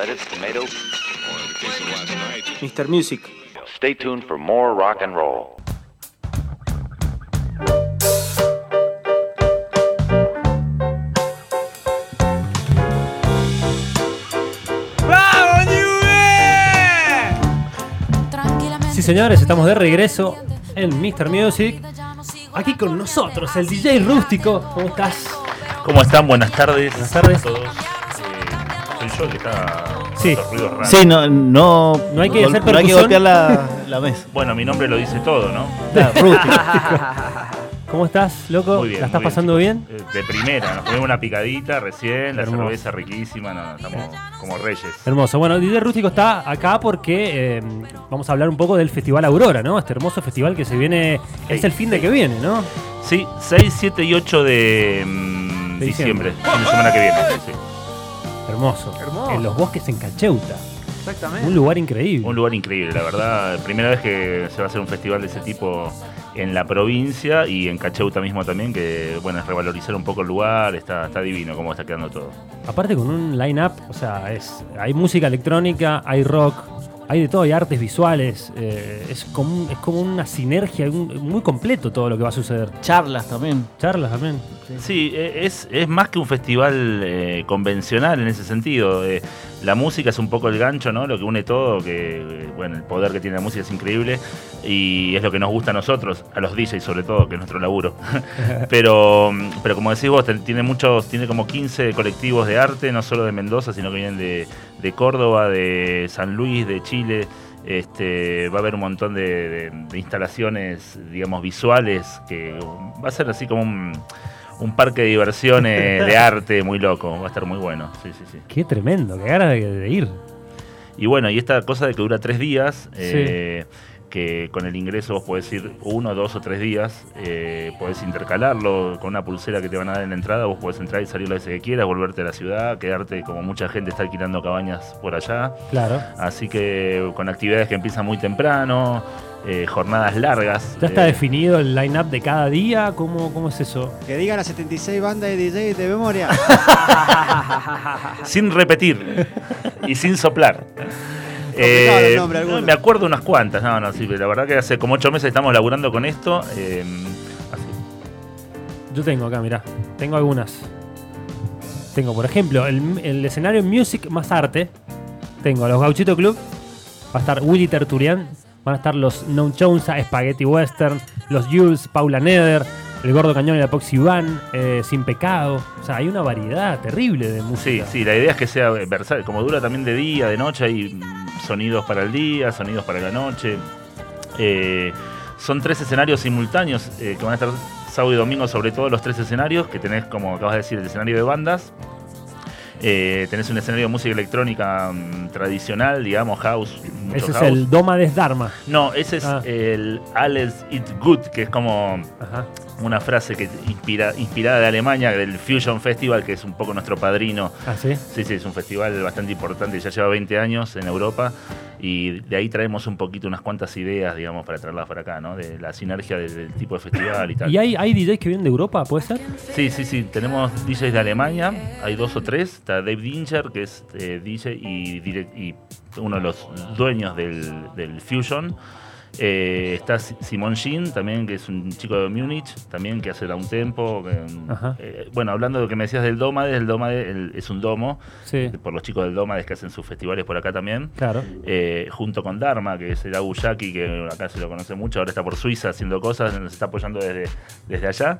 lettuce, tomato. Mr. Music. Stay tuned for more rock and roll. Sí, señores, estamos de regreso en Mr. Music. Aquí con nosotros, el DJ Rústico. ¿Cómo estás? ¿Cómo están? Buenas tardes. Buenas tardes. a todos. Yo Sí. estos ruidos raros. Sí, no, no, No hay que hacer no hay que percusión. golpear la, la mesa. Bueno, mi nombre lo dice todo, ¿no? Claro, rústico. ¿Cómo estás, loco? Muy bien. ¿La estás muy pasando bien? Eh, De primera, nos comimos una picadita recién, la Hermoso. cerveza riquísima, no, estamos como reyes. Hermoso. Bueno, DJ Rústico está acá porque eh, vamos a hablar un poco del Festival Aurora, ¿no? Este hermoso festival que se viene. Es el fin de que viene, ¿no? Sí, 6, 7 y 8 de mm, De diciembre. de semana que viene. sí, sí. Hermoso. Hermoso. En los bosques en Cacheuta. Exactamente. Un lugar increíble. Un lugar increíble, la verdad. Primera vez que se va a hacer un festival de ese tipo en la provincia y en Cacheuta mismo también, que bueno, es revalorizar un poco el lugar, está, está divino cómo está quedando todo. Aparte con un line-up, o sea, es, hay música electrónica, hay rock, hay de todo, hay artes visuales. eh, es, como, es como una sinergia, un- muy completo todo lo que va a suceder. Charlas también. Charlas también. Sí, e- es, es más que un festival eh, convencional en ese sentido. Eh, la música es un poco el gancho, ¿no? Lo que une todo, que bueno, el poder que tiene la música es increíble y es lo que nos gusta a nosotros, a los DJs sobre todo, que es nuestro laburo. pero, pero como decís vos, tiene muchos, tiene como 15 colectivos de arte, no solo de Mendoza, sino que vienen de, de Córdoba, de San Luis, de Chile. Este, va a haber un montón de, de- de instalaciones, digamos, visuales, que va a ser así como un, un parque de diversiones de arte muy loco, va a estar muy bueno. Sí, sí, sí. Qué tremendo, qué ganas de, de ir. Y bueno, y esta cosa de que dura tres días, eh, que con el ingreso vos podés ir uno, dos o tres días, eh, podés intercalarlo con una pulsera que te van a dar en la entrada, vos podés entrar y salir las veces que quieras, volverte a la ciudad, quedarte como mucha gente está alquilando cabañas por allá. Claro. Así que con actividades que empiezan muy temprano, eh, jornadas largas. ¿Ya está eh, definido el line-up de cada día? ¿Cómo, ¿Cómo es eso? Que digan las 76 bandas de DJ de memoria. sin repetir y sin soplar. Nombre, me acuerdo unas cuantas, no, no, sí, la verdad que hace como ocho meses estamos laburando con esto. eh, así. Yo tengo acá, mirá. Tengo algunas. Tengo, por ejemplo, el, el escenario Music más Arte. Tengo los Gauchito Club. Va a estar Willy Terturian. Van a estar los Non Chonsa, Spaghetti Western. Los Jules, Paula Neder. El Gordo Cañón y la Poxy Van. eh, Sin Pecado. O sea, hay una variedad terrible de Sí, música. sí, la idea es que sea versátil, como dura también de día, de noche, hay sonidos para el día, sonidos para la noche. Eh, son tres escenarios simultáneos eh, que van a estar sábado y domingo sobre todo los tres escenarios, que tenés, como acabas de decir, el escenario de bandas. Eh, tenés un escenario de música electrónica mm, tradicional, digamos, house. mucho Ese es house. el Doma des Dharma. No, ese es Ah. el Alles It Good, que es como Ajá. una frase que inspira, inspirada de Alemania, del Fusion Festival, que es un poco nuestro padrino. Ah, sí. Sí, sí, es un festival bastante importante, ya lleva 20 años en Europa y de ahí traemos un poquito unas cuantas ideas, digamos, para traerlas para acá, ¿no? De la sinergia del, del tipo de festival y tal. ¿Y hay, hay DJs que vienen de Europa, puede ser? Sí, sí, sí, tenemos DJs de Alemania, hay dos o tres, está Dave Dinger, que es eh, DJ y, direct- y uno de los dueños del, del Fusion. Eh, está Si- Simon Shin, también, que es un chico de Múnich, también que hace da un tempo. eh, bueno, hablando de lo que me decías del Domades, el Domades el- es un domo, Sí, por los chicos del Domades que hacen sus festivales por acá también. claro. Eh, junto con Dharma, que es el Abu Yaki, que acá se lo conoce mucho, ahora está por Suiza haciendo cosas, nos está apoyando desde, desde allá.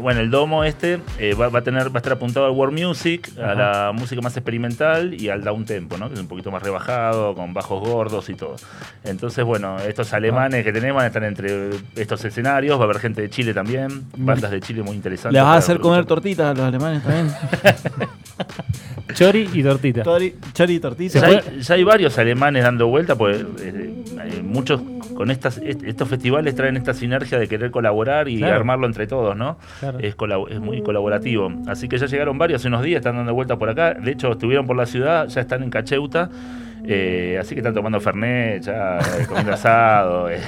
Bueno, el domo este va, va a tener, va a estar apuntado al world music, a la música más experimental y al down tempo, ¿no? que es un poquito más rebajado, con bajos gordos y todo. Entonces, bueno, estos alemanes que tenemos van a estar entre estos escenarios, va a haber gente de Chile también, bandas de Chile muy interesantes. ¿Le vas a hacer comer tortitas a los alemanes también? Chori y tortita. Chori, chori y tortita. Ya hay, ya hay varios alemanes dando vuelta, pues eh, eh, muchos con estas, est- estos festivales traen esta sinergia de querer colaborar y Claro. armarlo entre todos, ¿no? Claro. Es, muy colaborativo. Así que ya llegaron varios hace unos días, están dando vuelta por acá. De hecho, estuvieron por la ciudad, ya están en Cacheuta. Eh, así que están tomando Fernet, ya eh, comiendo asado. eh.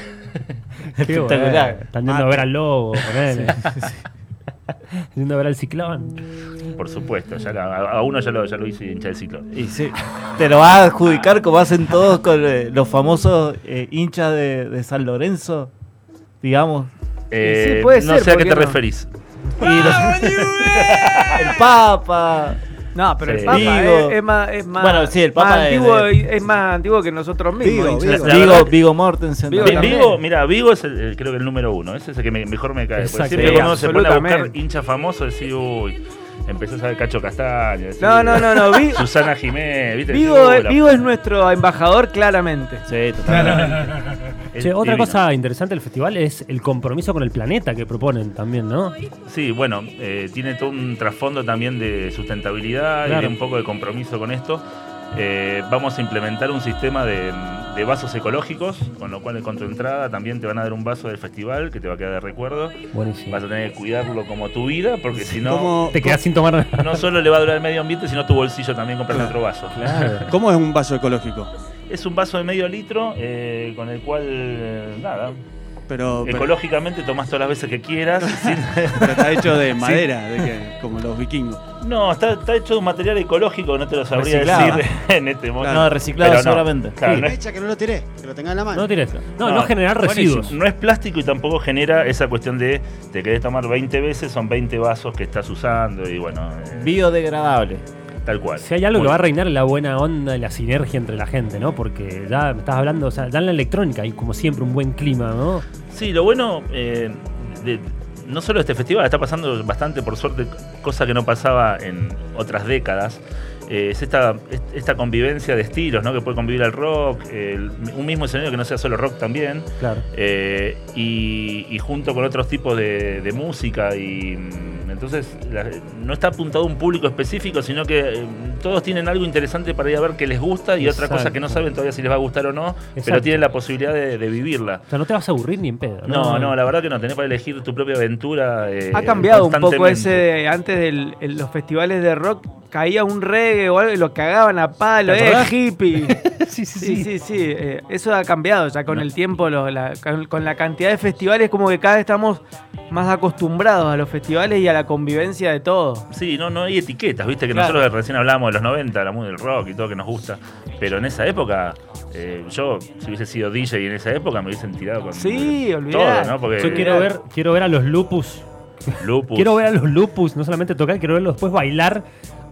Espectacular. bueno. Están yendo a ver al lobo, ponele. Yendo a ver al ciclón. Por supuesto, ya la- a, uno ya lo, ya lo hice hincha del. Y sí, te lo vas a adjudicar como hacen todos con eh, los famosos eh, hinchas de, de San Lorenzo, digamos. Eh, sí, puede no ser, sé a ¿por qué qué te no? referís. Y los- el Papa. No, pero Sí. el Papa Vigo. es, es más, es más, Bueno, sí, el Papa más es antiguo, de- es más antiguo que nosotros mismos. Vigo. Vigo. Vigo, Mortensen. Vigo. Vigo, mira, Vigo es el, el- creo que el número uno. Ese es el que me- mejor me cae. Porque siempre Sí, cuando uno se pone a buscar hincha famoso, decís, uy, empezás a ver Cacho Castaño. No, no, no, no. Vi- Susana Jiménez, ¿viste? Vigo, Decís, "Uh, la- Vigo es nuestro embajador, claramente. Sí, totalmente. Che, otra divino. cosa interesante del festival es el compromiso con el planeta que proponen también, ¿no? Sí, bueno, eh, tiene todo un trasfondo también de sustentabilidad y de un poco de compromiso con esto. Eh, vamos a implementar un sistema de, de vasos ecológicos, con lo cual con tu entrada también te van a dar un vaso del festival que te va a quedar de recuerdo. Buenísimo. Vas a tener que cuidarlo como tu vida, porque si no, ¿Cómo, Te quedas sin tomar nada. no solo le va a durar el medio ambiente, sino tu bolsillo también comprar Claro. otro vaso. ¿Cómo es un vaso ecológico? Es un vaso de medio litro eh, con el cual, eh, nada, Pero, pero- ecológicamente tomás todas las veces que quieras. sin- pero está hecho de madera, de que, como los vikingos. No, está, está hecho de un material ecológico, no te lo sabría Reciclado. decir en este momento. No, reciclado Pero no. seguramente. Claro, Sí, no, es, que no lo tiré, que lo tenga en la mano. No tires. No, no, no, generar buenísimo. residuos. No es plástico y tampoco genera esa cuestión de te querés tomar 20 veces, son 20 vasos que estás usando y bueno, eh, Biodegradable. Tal cual. Si hay algo que va a reinar la buena onda y la sinergia entre la gente, ¿no? Porque ya me estás hablando, o sea, ya en la electrónica hay como siempre un buen clima, ¿no? Sí, lo bueno, eh, de- no solo este festival, está pasando bastante, por suerte, cosa que no pasaba en otras décadas. Eh, es esta, es- esta convivencia de estilos, ¿no? Que puede convivir el rock, el- un mismo escenario que no sea solo rock también. Claro. eh, y, y junto con otros tipos de, de música y mm, entonces la- no está apuntado a un público específico sino que eh, todos tienen algo interesante para ir a ver que les gusta y otra cosa que no saben todavía si les va a gustar o no pero tienen la posibilidad de, de vivirla O sea, no te vas a aburrir ni en pedo. no, no, la verdad que no, tenés para elegir tu propia aventura. eh, Ha cambiado un poco ese antes de los festivales de rock. Caía un reggae o algo y lo cagaban a palo, ¿Te eh, hippie. sí, sí, Sí, sí. sí, sí. eh, eso ha cambiado ya con el tiempo, lo- la- con, con la cantidad de festivales, como que cada vez estamos más acostumbrados a los festivales y a la convivencia de todo. Sí, no, no hay etiquetas, viste que Claro. nosotros recién hablamos de los 90, la música del rock y todo que nos gusta. Pero en esa época, eh, yo, si hubiese sido DJ en esa época, me hubiesen tirado con Sí, todo. ¿no? Porque Yo quiero ver, quiero ver a los lupus. Lupus. Quiero ver a los lupus, no solamente tocar, quiero verlos después bailar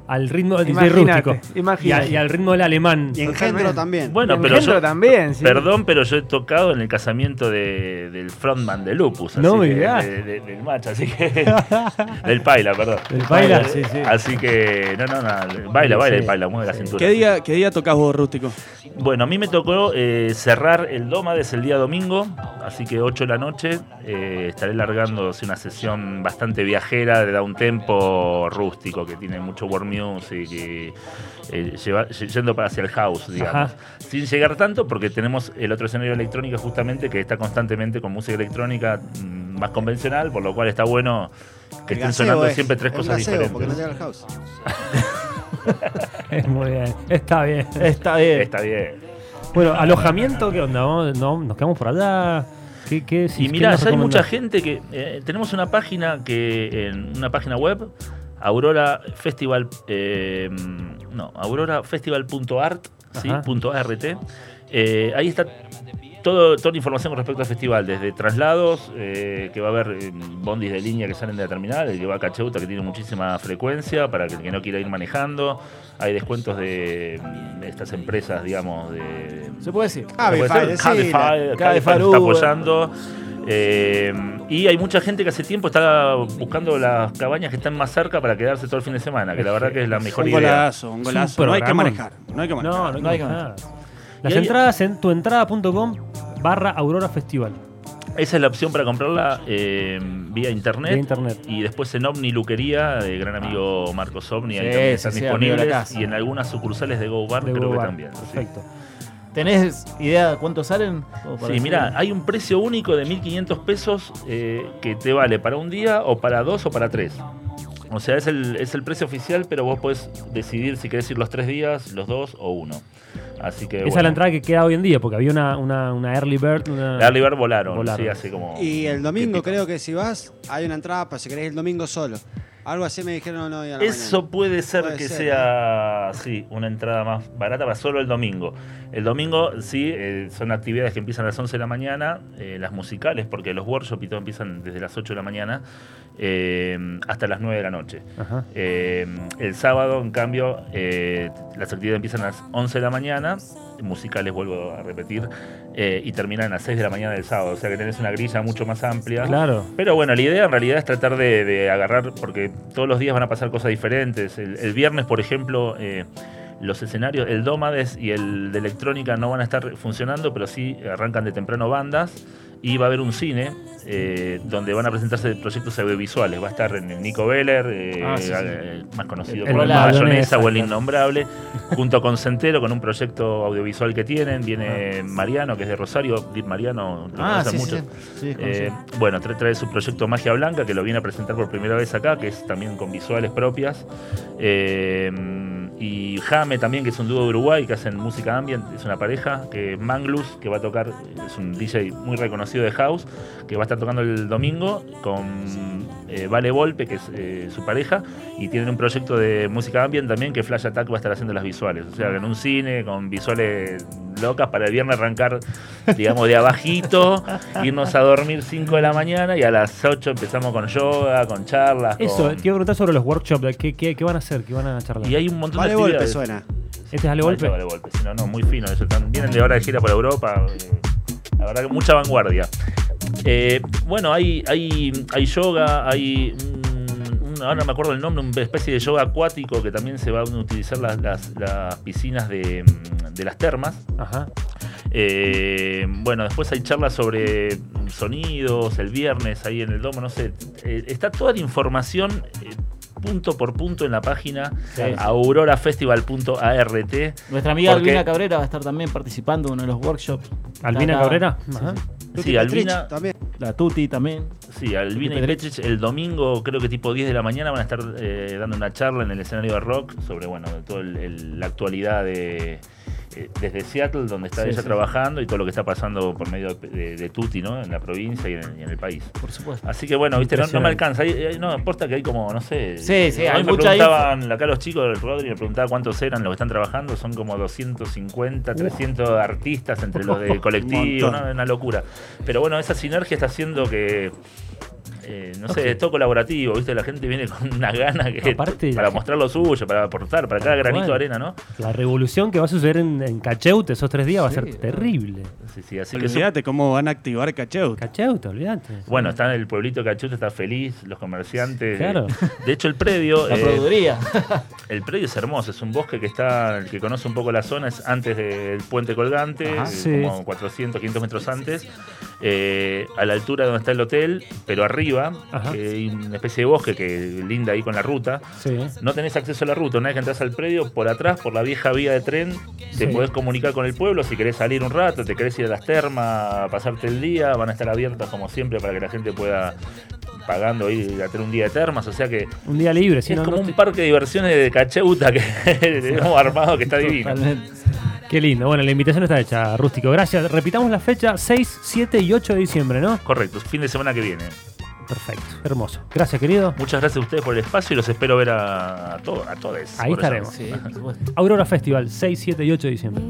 al ritmo del DJ Imagínate, rústico. Y, a- y al ritmo del alemán. Y engendro también. Bueno, pero Engendro yo, también, sí. Perdón, pero yo he tocado en el casamiento de- del frontman de Lupus. No así me que- digas. de- de- del match, así que. del Paila, perdón. Del Paila, sí, sí. Así que. No, no, no. Baila, baila sí. el Paila, mueve la cintura. ¿Qué día, ¿Qué día tocas vos, Rústico? Bueno, a mí me tocó eh, cerrar el Doma desde el día domingo, así que 8 de la noche eh, estaré largando una sesión bastante viajera de da un tempo rústico que tiene mucho world music y eh, lleva- yendo para hacia el house, digamos. Ajá. Sin llegar tanto porque tenemos el otro escenario electrónico justamente que está constantemente con música electrónica mm, más convencional, por lo cual está bueno que El estén gaseo sonando es, siempre tres el cosas gaseo, Porque no diferentes. llega al house. Muy bien, está bien. Está bien. Está bien. Bueno, alojamiento, ¿qué onda? ¿Vamos- no, ¿Nos quedamos por allá? ¿Qué, qué, si- Y mirá, ya hay mucha gente que. eh, tenemos una página que. En una página web, Aurora Festival. eh, no, aurorafestival.art, ¿sí? .art. Eh, ahí está todo, toda la información con respecto al festival, desde traslados, eh, que va a haber eh, bondis de línea que salen de la terminal, el que va a Cacheuta, que tiene muchísima frecuencia, para que el que no quiera ir manejando. Hay descuentos de, de estas empresas, digamos, de, ¿Se puede decir? Cabify. Cabify, Cabify Cabify está apoyando. Eh, y hay mucha gente que hace tiempo está buscando las cabañas que están más cerca para quedarse todo el fin de semana, que la verdad que es la mejor un idea. golazo, un un golazo. No hay que manejar. No hay que manejar. No, no, No hay que nada. Las ahí- entradas en tuentrada.com barra Aurora Festival. Esa es la opción para comprarla eh, vía internet. Vía internet. Y después en Omni Luquería, de gran amigo Marcos Omni, ahí Sí, también sí, están sí, disponibles. Y en algunas sucursales de Go Bar de creo que también. sí. ¿Tenés idea de cuánto salen? Sí, mira, hay un precio único de 1.500 pesos eh, que te vale para un día o para dos o para tres. O sea, es el, es el precio oficial, pero vos podés decidir si querés ir los tres días, los dos o uno. Así que. Esa bueno. es la entrada que queda hoy en día, porque había una, una, una Early Bird. Una... La Early Bird volaron, Volaron. sí, así como. Y el domingo típico. creo que si vas, hay una entrada para si querés el domingo solo. Algo así me dijeron no, hoy a la Eso mañana. puede ser Puede que ser, sea, sí, una entrada más barata para solo el domingo. El domingo, sí, eh, son actividades que empiezan a las 11 de la mañana, eh, las musicales, porque los workshops y todo empiezan desde las 8 de la mañana eh, hasta las 9 de la noche. Ajá. Eh, el sábado, en cambio, eh, las actividades empiezan a las 11 de la mañana, musicales, vuelvo a repetir, eh, y terminan a las 6 de la mañana del sábado. O sea que tenés una grilla mucho más amplia. Claro. Pero bueno, la idea en realidad es tratar de, de agarrar, porque todos los días van a pasar cosas diferentes. El, el viernes, por ejemplo, eh, los escenarios, el Dómades y el de electrónica no van a estar funcionando, pero sí arrancan de temprano bandas. Y va a haber un cine eh, donde van a presentarse proyectos audiovisuales. Va a estar en el Nico Beller, eh, Ah, sí, sí. más conocido El el Volado, Mayonesa o el. Innombrable, junto con Centero, con un proyecto audiovisual que tienen. Viene Mariano, que es de Rosario, Dip Mariano, lo Ah, sí, mucho. Eh, bueno, trae, trae su proyecto Magia Blanca, que lo viene a presentar por primera vez acá, que es también con visuales propias. Eh, y Jame también, que es un dúo de Uruguay, que hacen música ambient, es una pareja, que Manglus, que va a tocar, es un DJ muy reconocido de House, que va a estar tocando el domingo con eh, Vale Volpe, que es eh, su pareja, y tienen un proyecto de música ambient también, que Flash Attack va a estar haciendo las visuales. O sea, en un cine con visuales locas para el viernes arrancar, digamos, de abajito, irnos a dormir 5 de la mañana y a las 8 empezamos con yoga, con charlas. Eso, con- te iba a preguntar sobre los workshops. ¿Qué, qué, qué van a hacer? ¿Qué van a charlar? Y hay un montón Vale de golpe suena. ¿Este es Ale Golpe? Vale, golpe. No, no, muy fino. Eso, vienen de hora de gira por Europa. eh, la verdad que mucha vanguardia. Eh, bueno, hay, hay, hay yoga, hay. Ahora no me acuerdo el nombre, una especie de yoga acuático que también se van a utilizar las, las- las piscinas de, mm, de las termas. Ajá. Eh, bueno, después hay charlas sobre sonidos, el viernes ahí en el domo, no sé. Eh, está toda la información eh, punto por punto en la página Sí. aurorafestival.art. Nuestra amiga porque- Albina Cabrera va a estar también participando en uno de los workshops. ¿Albina. Cabrera? Sí, Ajá. sí. Albina, también. La Tuti también. Sí, Albina y Petrich. El domingo, creo que tipo 10 de la mañana, van a estar eh, dando una charla en el escenario de rock sobre, bueno, toda la actualidad de desde Seattle, donde está Sí, ella sí, trabajando, y todo lo que está pasando por medio de, de Tuti, ¿no? En la provincia y en, y en el país. Por supuesto. Así que bueno, viste, no, no me alcanza. Hay- no importa que hay como, no sé. Sí, sí, hay me preguntaban acá los chicos del Rodri, me preguntaba cuántos eran los que están trabajando. Son como 250, 300 artistas entre los de colectivo, una locura. Pero bueno, esa sinergia está haciendo que. Eh, no sé, es todo colaborativo, ¿viste? La gente viene con una gana que, Aparte, para mostrar lo suyo, para aportar, para cada granito Bueno. de arena, ¿no? La revolución que va a suceder en, en Cacheute esos tres días va a ser terrible. Sí, sí, así que eso- Olvídate cómo van a activar Cacheut. Cacheute, olvídate. bueno, está el pueblito de Cachuta, está feliz, los comerciantes. Claro. De hecho, el predio. La eh, produciría. El predio es hermoso, es un bosque que está, el que conoce un poco la zona, es antes del puente colgante, Ajá. eh, Sí. como 400, 500 metros antes, eh, a la altura donde está el hotel, pero arriba, Ajá. eh, hay una especie de bosque que linda ahí con la ruta. Sí. No tenés acceso a la ruta, una vez que entras al predio, por atrás, por la vieja vía de tren, te Sí. podés comunicar con el pueblo si querés salir un rato, te querés ir a las termas, pasarte el día, van a estar abiertas como siempre para que la gente pueda pagando ir a tener un día de termas, o sea que Un día libre, si es no, como no un parque de diversiones de Cacheuta que armado que está divino. Totalmente. Qué lindo. Bueno, la invitación está hecha, Rústico. Gracias. Repitamos la fecha, 6, 7 y 8 de diciembre, ¿no? Correcto, fin de semana que viene. Perfecto. Hermoso. Gracias, querido. Muchas gracias a ustedes por el espacio y los espero ver a, a, to- a todos. Ahí estaremos. Sí. Aurora Festival, 6, 7 y 8 de diciembre.